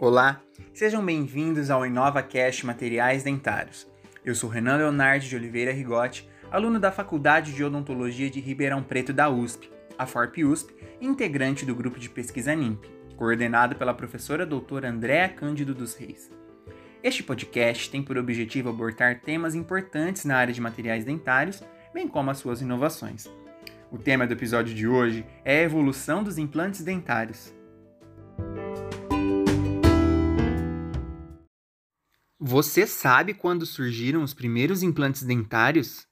Olá, sejam bem-vindos ao InovaCast Materiais Dentários. Eu sou Renan Leonardo de Oliveira Rigotti, aluno da Faculdade de Odontologia de Ribeirão Preto da USP, a FORP USP, integrante do grupo de pesquisa NIMP, coordenado pela professora doutora Andréa Cândido dos Reis. Este podcast tem por objetivo abordar temas importantes na área de materiais dentários, bem como as suas inovações. O tema do episódio de hoje é a evolução dos implantes dentários. Você sabe quando surgiram os primeiros implantes dentários?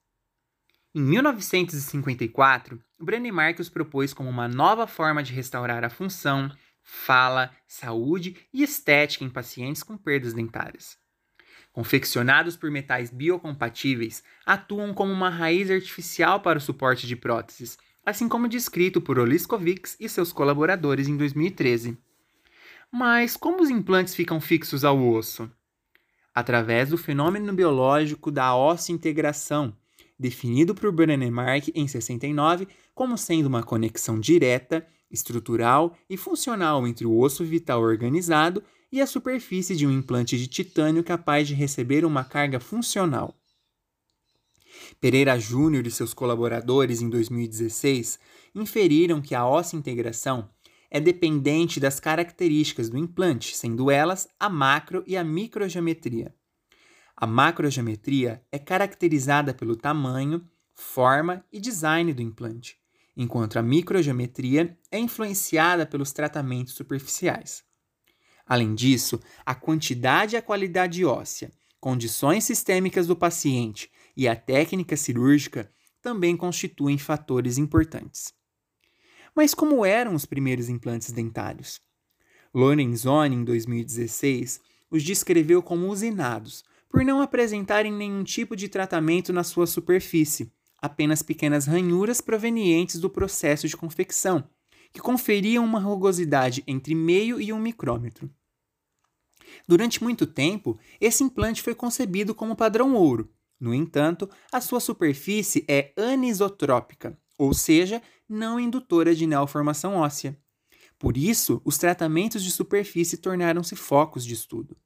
Em 1954, Brené Marques propôs como uma nova forma de restaurar a função, fala, saúde e estética em pacientes com perdas dentárias. Confeccionados por metais biocompatíveis, atuam como uma raiz artificial para o suporte de próteses, assim como descrito por Oliskovix e seus colaboradores em 2013. Mas como os implantes ficam fixos ao osso? Através do fenômeno biológico da integração, definido por Brennemark em 69 como sendo uma conexão direta, estrutural e funcional entre o osso vital organizado e a superfície de um implante de titânio capaz de receber uma carga funcional. Pereira Júnior e seus colaboradores, em 2016, inferiram que a integração é dependente das características do implante, sendo elas a macro e a microgeometria. A macrogeometria é caracterizada pelo tamanho, forma e design do implante, enquanto a microgeometria é influenciada pelos tratamentos superficiais. Além disso, a quantidade e a qualidade óssea, condições sistêmicas do paciente e a técnica cirúrgica também constituem fatores importantes. Mas como eram os primeiros implantes dentários? Lorenzoni, em 2016, os descreveu como usinados, por não apresentarem nenhum tipo de tratamento na sua superfície, apenas pequenas ranhuras provenientes do processo de confecção, que conferiam uma rugosidade entre meio e um micrômetro. Durante muito tempo, esse implante foi concebido como padrão ouro. No entanto, a sua superfície é anisotrópica, ou seja, não indutora de neoformação óssea. Por isso, os tratamentos de superfície tornaram-se focos de estudo.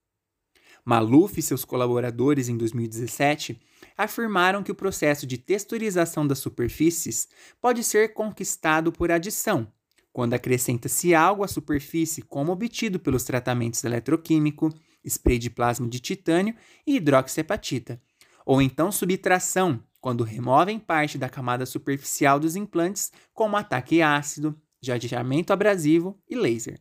Maluf e seus colaboradores, em 2017, afirmaram que o processo de texturização das superfícies pode ser conquistado por adição, quando acrescenta-se algo à superfície, como obtido pelos tratamentos eletroquímico, spray de plasma de titânio e hidroxiapatita, ou então subtração, quando removem parte da camada superficial dos implantes, como ataque ácido, jadeamento abrasivo e laser.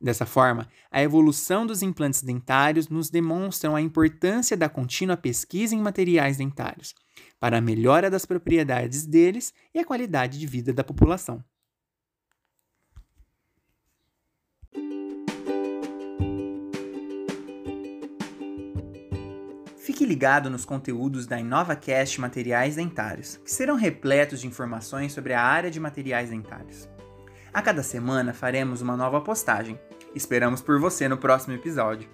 Dessa forma, a evolução dos implantes dentários nos demonstram a importância da contínua pesquisa em materiais dentários, para a melhora das propriedades deles e a qualidade de vida da população. Fique ligado nos conteúdos da InovaCast Materiais Dentários, que serão repletos de informações sobre a área de materiais dentários. A cada semana faremos uma nova postagem. Esperamos por você no próximo episódio.